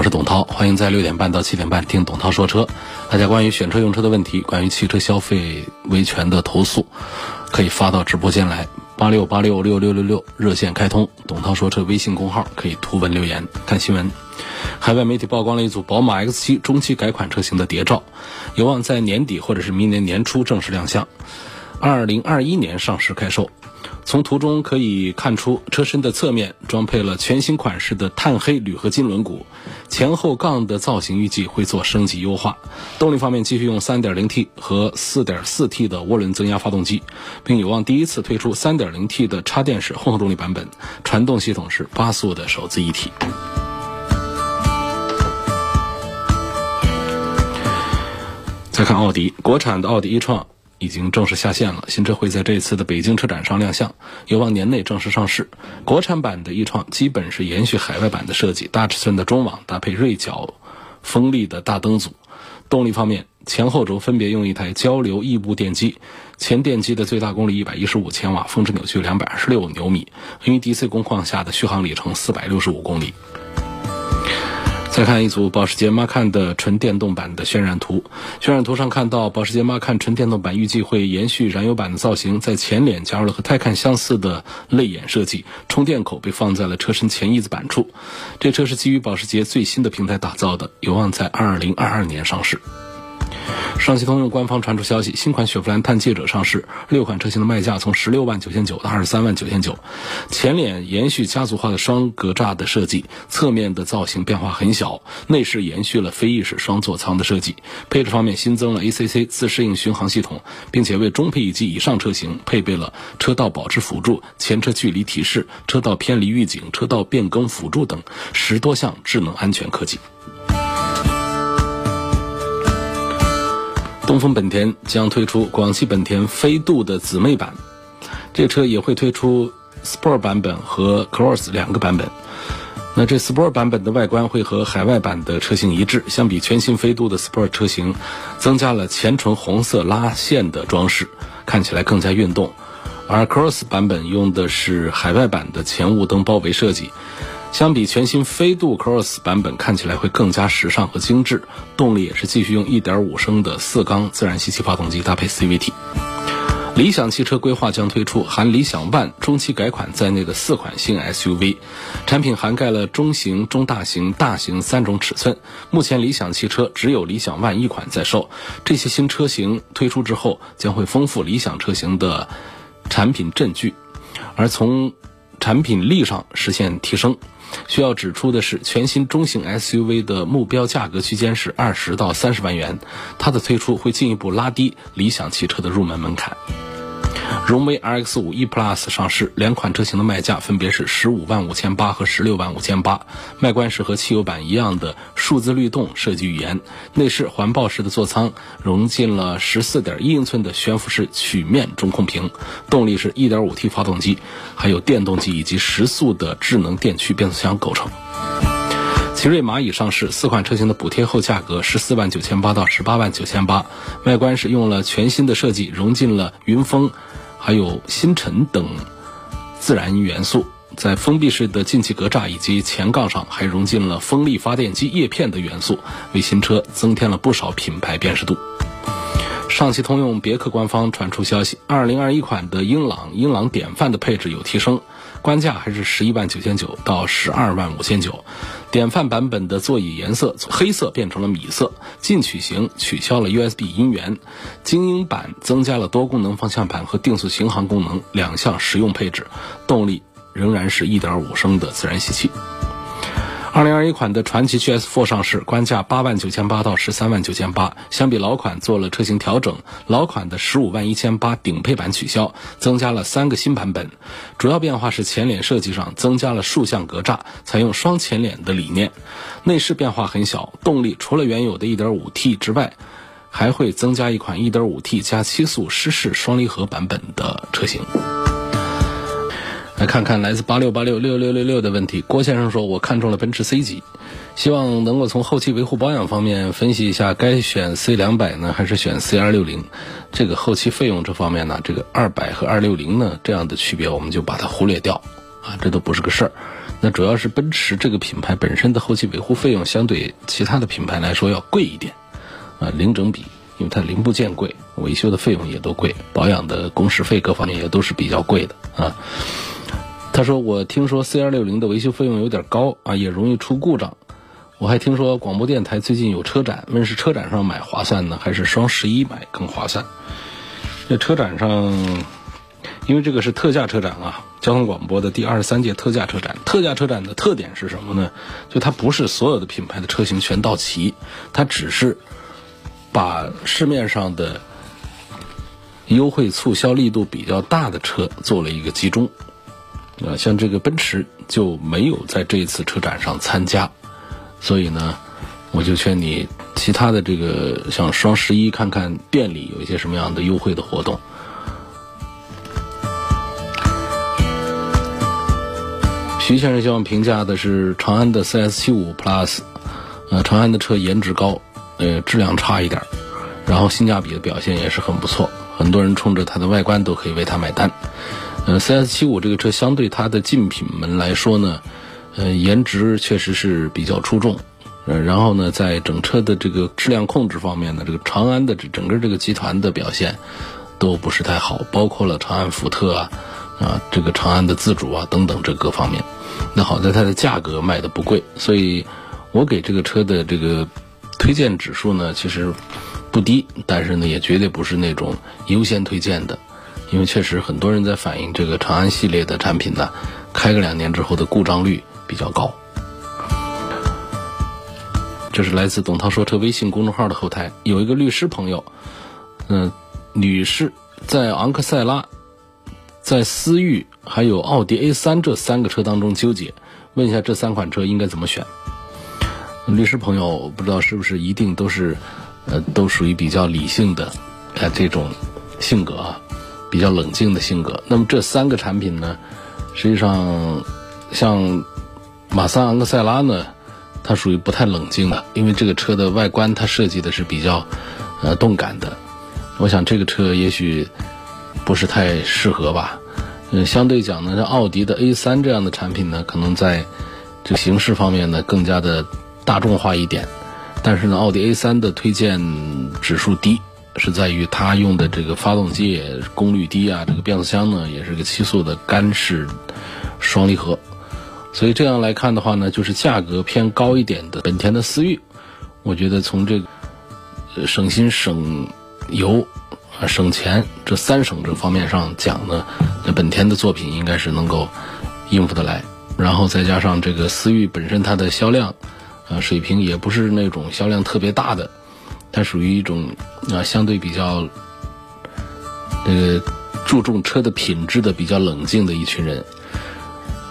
我是董涛，欢迎在六点半到七点半听董涛说车。大家关于选车用车的问题，关于汽车消费维权的投诉，可以发到直播间来，八六八六六六六六热线开通。董涛说车微信公号可以图文留言看新闻。海外媒体曝光了一组宝马 X7 中期改款车型的谍照，有望在年底或者是明年年初正式亮相，二零二一年上市开售。从图中可以看出，车身的侧面装配了全新款式的碳黑铝合金轮毂，前后杠的造型预计会做升级优化。动力方面继续用 3.0T 和 4.4T 的涡轮增压发动机，并有望第一次推出 3.0T 的插电式混合动力版本，传动系统是八速的手自一体。再看奥迪，国产的奥迪一创。已经正式下线了，新车会在这次的北京车展上亮相，有望年内正式上市。国产版的翼创基本是延续海外版的设计，大尺寸的中网搭配锐角锋利的大灯组。动力方面，前后轴分别用一台交流异步电机，前电机的最大功率一百一十五千瓦，峰值扭矩两百二十六牛米，NEDC 工况下的续航里程四百六十五公里。再看一组保时捷 Macan 的纯电动版的渲染图，渲染图上看到保时捷 Macan 纯电动版预计会延续燃油版的造型，在前脸加入了和泰坦相似的泪眼设计，充电口被放在了车身前翼子板处。这车是基于保时捷最新的平台打造的，有望在2022年上市。上汽通用官方传出消息，新款雪佛兰探界者上市，六款车型的卖价从十六万九千九到二十三万九千九。前脸延续家族化的双格栅的设计，侧面的造型变化很小，内饰延续了飞翼式双座舱的设计。配置方面新增了 ACC 自适应巡航系统，并且为中配以及以上车型配备了车道保持辅助、前车距离提示、车道偏离预警、车道变更辅助等十多项智能安全科技。东风本田将推出广汽本田飞度的姊妹版，这车也会推出 Sport 版本和 Cross 两个版本。那这 Sport 版本的外观会和海外版的车型一致，相比全新飞度的 Sport 车型，增加了前唇红色拉线的装饰，看起来更加运动。而 Cross 版本用的是海外版的前雾灯包围设计。相比全新飞度 Cross 版本，看起来会更加时尚和精致。动力也是继续用1.5升的四缸自然吸气发动机搭配 CVT。理想汽车规划将推出含理想 ONE 中期改款在内的四款新 SUV，产品涵盖了中型、中大型、大型三种尺寸。目前理想汽车只有理想 ONE 一款在售，这些新车型推出之后，将会丰富理想车型的产品阵距，而从产品力上实现提升。需要指出的是，全新中型 SUV 的目标价格区间是二十到三十万元，它的推出会进一步拉低理想汽车的入门门槛。荣威 RX 五 e Plus 上市，两款车型的卖价分别是十五万五千八和十六万五千八。外观是和汽油版一样的数字律动设计语言，内饰环抱式的座舱，融进了十四点一英寸的悬浮式曲面中控屏。动力是一点五 T 发动机，还有电动机以及十速的智能电驱变速箱构成。奇瑞蚂蚁上市，四款车型的补贴后价格十四万九千八到十八万九千八。外观是用了全新的设计，融进了云峰。还有星辰等自然元素，在封闭式的进气格栅以及前杠上还融进了风力发电机叶片的元素，为新车增添了不少品牌辨识度。上汽通用别克官方传出消息，二零二一款的英朗英朗典范的配置有提升。官价还是十一万九千九到十二万五千九，典范版本的座椅颜色从黑色变成了米色，进取型取消了 USB 音源，精英版增加了多功能方向盘和定速巡航功能两项实用配置，动力仍然是一点五升的自然吸气。二零二一款的传祺 GS4 上市，官价八万九千八到十三万九千八，相比老款做了车型调整，老款的十五万一千八顶配版取消，增加了三个新版本。主要变化是前脸设计上增加了竖向格栅，采用双前脸的理念。内饰变化很小，动力除了原有的一点五 T 之外，还会增加一款一点五 T 加七速湿式双离合版本的车型。来看看来自八六八六六六六六的问题。郭先生说：“我看中了奔驰 C 级，希望能够从后期维护保养方面分析一下，该选 C 两百呢，还是选 C 二六零？这个后期费用这方面呢，这个二百和二六零呢这样的区别，我们就把它忽略掉啊，这都不是个事儿。那主要是奔驰这个品牌本身的后期维护费用，相对其他的品牌来说要贵一点啊，零整比，因为它零部件贵，维修的费用也都贵，保养的工时费各方面也都是比较贵的啊。”他说：“我听说 C 二六零的维修费用有点高啊，也容易出故障。我还听说广播电台最近有车展，问是车展上买划算呢，还是双十一买更划算？这车展上，因为这个是特价车展啊，交通广播的第二十三届特价车展。特价车展的特点是什么呢？就它不是所有的品牌的车型全到齐，它只是把市面上的优惠促销力度比较大的车做了一个集中。”啊，像这个奔驰就没有在这一次车展上参加，所以呢，我就劝你其他的这个像双十一看看店里有一些什么样的优惠的活动。徐先生希望评价的是长安的 CS75 Plus，呃，长安的车颜值高，呃，质量差一点，然后性价比的表现也是很不错，很多人冲着它的外观都可以为它买单。呃，CS 七五这个车相对它的竞品们来说呢，呃，颜值确实是比较出众，呃，然后呢，在整车的这个质量控制方面呢，这个长安的这整个这个集团的表现都不是太好，包括了长安福特啊，啊，这个长安的自主啊等等这各方面。那好在它的价格卖的不贵，所以我给这个车的这个推荐指数呢，其实不低，但是呢，也绝对不是那种优先推荐的。因为确实很多人在反映这个长安系列的产品呢，开个两年之后的故障率比较高。这是来自董涛说车微信公众号的后台有一个律师朋友，嗯，女士在昂克赛拉、在思域还有奥迪 A 三这三个车当中纠结，问一下这三款车应该怎么选？律师朋友不知道是不是一定都是，呃，都属于比较理性的，呃，这种性格啊。比较冷静的性格。那么这三个产品呢，实际上像马三昂克赛拉呢，它属于不太冷静的，因为这个车的外观它设计的是比较呃动感的。我想这个车也许不是太适合吧。嗯，相对讲呢，像奥迪的 A 三这样的产品呢，可能在这个形式方面呢更加的大众化一点。但是呢，奥迪 A 三的推荐指数低。是在于它用的这个发动机也功率低啊，这个变速箱呢也是个七速的干式双离合，所以这样来看的话呢，就是价格偏高一点的本田的思域，我觉得从这个省心省油啊省钱这三省这方面上讲呢，那本田的作品应该是能够应付得来，然后再加上这个思域本身它的销量啊水平也不是那种销量特别大的。它属于一种啊，相对比较这个注重车的品质的比较冷静的一群人。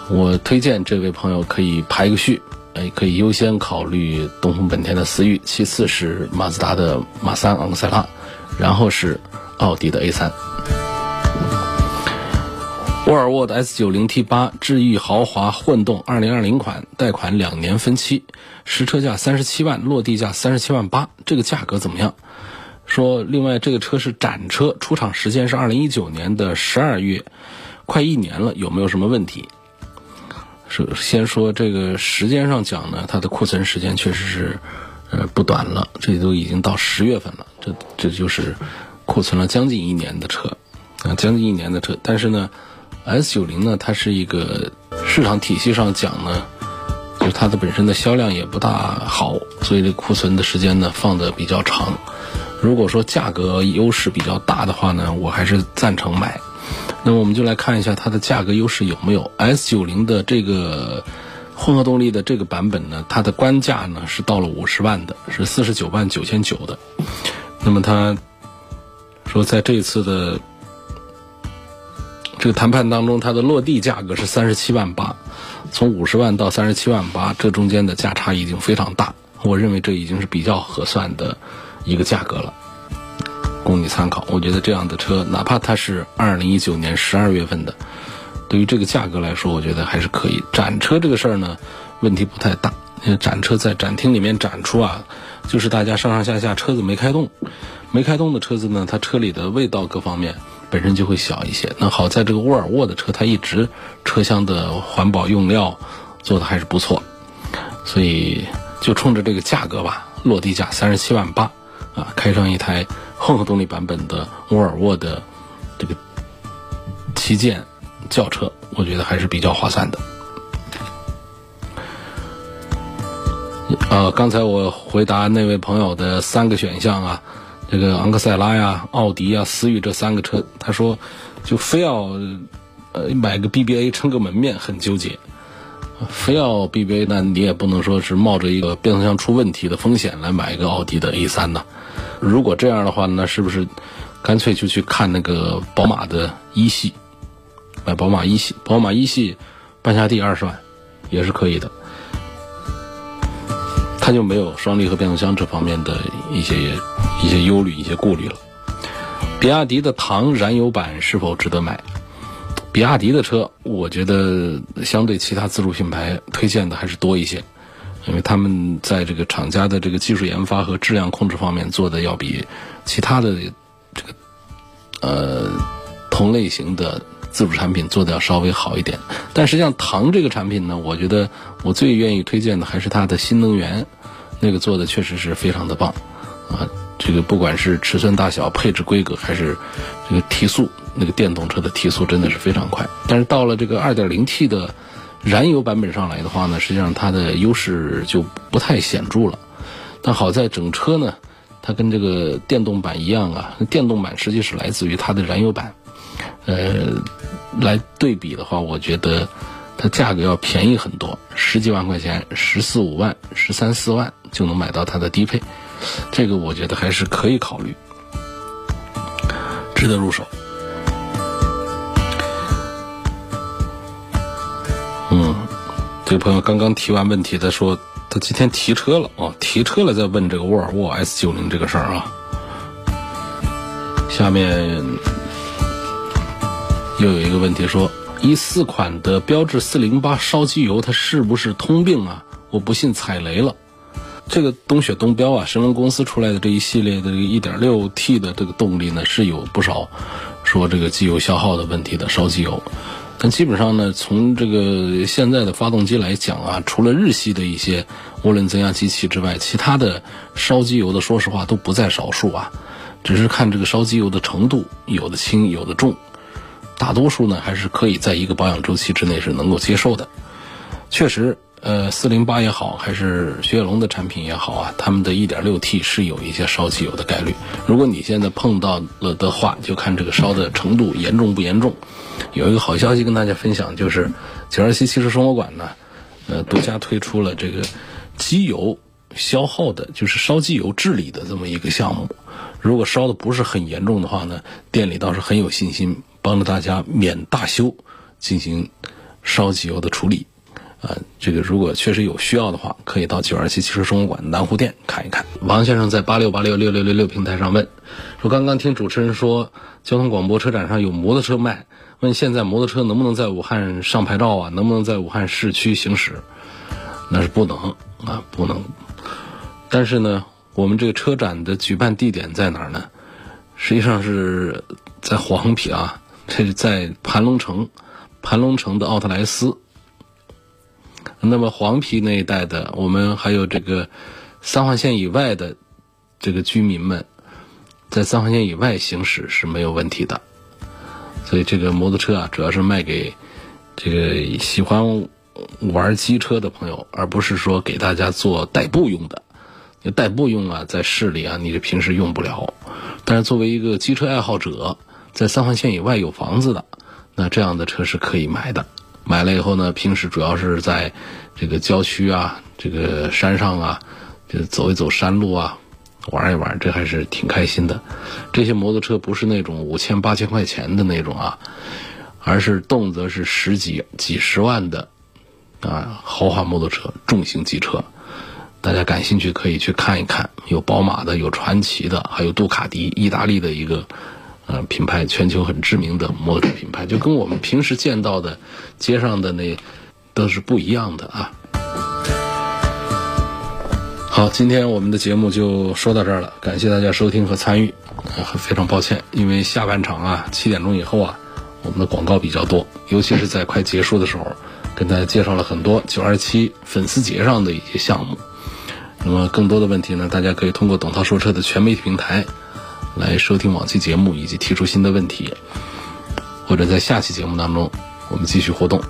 我推荐这位朋友可以排个序，哎，可以优先考虑东风本田的思域，其次是马自达的马三昂克赛拉，然后是奥迪的 A 三。沃尔沃的 S 九零 T 八智逸豪华混动二零二零款，贷款两年分期，实车价三十七万，落地价三十七万八，这个价格怎么样？说另外这个车是展车，出厂时间是二零一九年的十二月，快一年了，有没有什么问题？首先说这个时间上讲呢，它的库存时间确实是呃不短了，这都已经到十月份了，这这就是库存了将近一年的车啊，将近一年的车，但是呢。S 九零呢，它是一个市场体系上讲呢，就是它的本身的销量也不大好，所以这库存的时间呢放的比较长。如果说价格优势比较大的话呢，我还是赞成买。那么我们就来看一下它的价格优势有没有。S 九零的这个混合动力的这个版本呢，它的官价呢是到了五十万的，是四十九万九千九的。那么他说，在这次的这个谈判当中，它的落地价格是三十七万八，从五十万到三十七万八，这中间的价差已经非常大。我认为这已经是比较合算的一个价格了，供你参考。我觉得这样的车，哪怕它是二零一九年十二月份的。对于这个价格来说，我觉得还是可以。展车这个事儿呢，问题不太大。因为展车在展厅里面展出啊，就是大家上上下下车子没开动，没开动的车子呢，它车里的味道各方面本身就会小一些。那好在这个沃尔沃的车，它一直车厢的环保用料做的还是不错，所以就冲着这个价格吧，落地价三十七万八啊，开上一台混合动力版本的沃尔沃的这个旗舰。轿车，我觉得还是比较划算的。呃，刚才我回答那位朋友的三个选项啊，这个昂克赛拉呀、奥迪啊、思域这三个车，他说就非要呃买个 BBA 撑个门面，很纠结。非要 BBA，那你也不能说是冒着一个变速箱出问题的风险来买一个奥迪的 A 三呢。如果这样的话，那是不是干脆就去看那个宝马的一系？买宝马一系，宝马一系半下地二十万也是可以的，它就没有双离合变速箱这方面的一些一些忧虑、一些顾虑了。比亚迪的唐燃油版是否值得买？比亚迪的车，我觉得相对其他自主品牌推荐的还是多一些，因为他们在这个厂家的这个技术研发和质量控制方面做的要比其他的这个呃同类型的。自主产品做的要稍微好一点，但实际上唐这个产品呢，我觉得我最愿意推荐的还是它的新能源，那个做的确实是非常的棒，啊，这个不管是尺寸大小、配置规格，还是这个提速，那个电动车的提速真的是非常快。但是到了这个 2.0T 的燃油版本上来的话呢，实际上它的优势就不太显著了。但好在整车呢，它跟这个电动版一样啊，电动版实际是来自于它的燃油版。呃，来对比的话，我觉得它价格要便宜很多，十几万块钱，十四五万、十三四万就能买到它的低配，这个我觉得还是可以考虑，值得入手。嗯，这个朋友刚刚提完问题，他说他今天提车了啊，提车了再问这个沃尔沃 S 九零这个事儿啊，下面。又有一个问题说，一四款的标致四零八烧机油，它是不是通病啊？我不信踩雷了。这个东雪东标啊，神龙公司出来的这一系列的这个一点六 T 的这个动力呢，是有不少说这个机油消耗的问题的烧机油。但基本上呢，从这个现在的发动机来讲啊，除了日系的一些涡轮增压机器之外，其他的烧机油的，说实话都不在少数啊。只是看这个烧机油的程度，有的轻，有的重。大多数呢还是可以在一个保养周期之内是能够接受的。确实，呃，四零八也好，还是雪铁龙的产品也好啊，他们的一点六 T 是有一些烧机油的概率。如果你现在碰到了的话，就看这个烧的程度严重不严重。有一个好消息跟大家分享，就是九二七汽车生活馆呢，呃，独家推出了这个机油消耗的，就是烧机油治理的这么一个项目。如果烧的不是很严重的话呢，店里倒是很有信心。帮着大家免大修进行烧机油的处理，啊，这个如果确实有需要的话，可以到九二七汽车生活馆南湖店看一看。王先生在八六八六六六六六平台上问说：“刚刚听主持人说交通广播车展上有摩托车卖，问现在摩托车能不能在武汉上牌照啊？能不能在武汉市区行驶？那是不能啊，不能。但是呢，我们这个车展的举办地点在哪儿呢？实际上是在黄陂啊。”这是在盘龙城，盘龙城的奥特莱斯。那么黄陂那一带的，我们还有这个三环线以外的这个居民们，在三环线以外行驶是没有问题的。所以这个摩托车啊，主要是卖给这个喜欢玩机车的朋友，而不是说给大家做代步用的。你代步用啊，在市里啊，你这平时用不了。但是作为一个机车爱好者，在三环线以外有房子的，那这样的车是可以买的。买了以后呢，平时主要是在这个郊区啊、这个山上啊，就走一走山路啊，玩一玩，这还是挺开心的。这些摩托车不是那种五千八千块钱的那种啊，而是动辄是十几几十万的啊豪华摩托车、重型机车。大家感兴趣可以去看一看，有宝马的，有传奇的，还有杜卡迪，意大利的一个呃品牌，全球很知名的摩托车品牌，就跟我们平时见到的街上的那都是不一样的啊。好，今天我们的节目就说到这儿了，感谢大家收听和参与。啊，非常抱歉，因为下半场啊七点钟以后啊，我们的广告比较多，尤其是在快结束的时候，跟大家介绍了很多九二七粉丝节上的一些项目。那么更多的问题呢，大家可以通过董涛说车的全媒体平台来收听往期节目以及提出新的问题，或者在下期节目当中我们继续互动。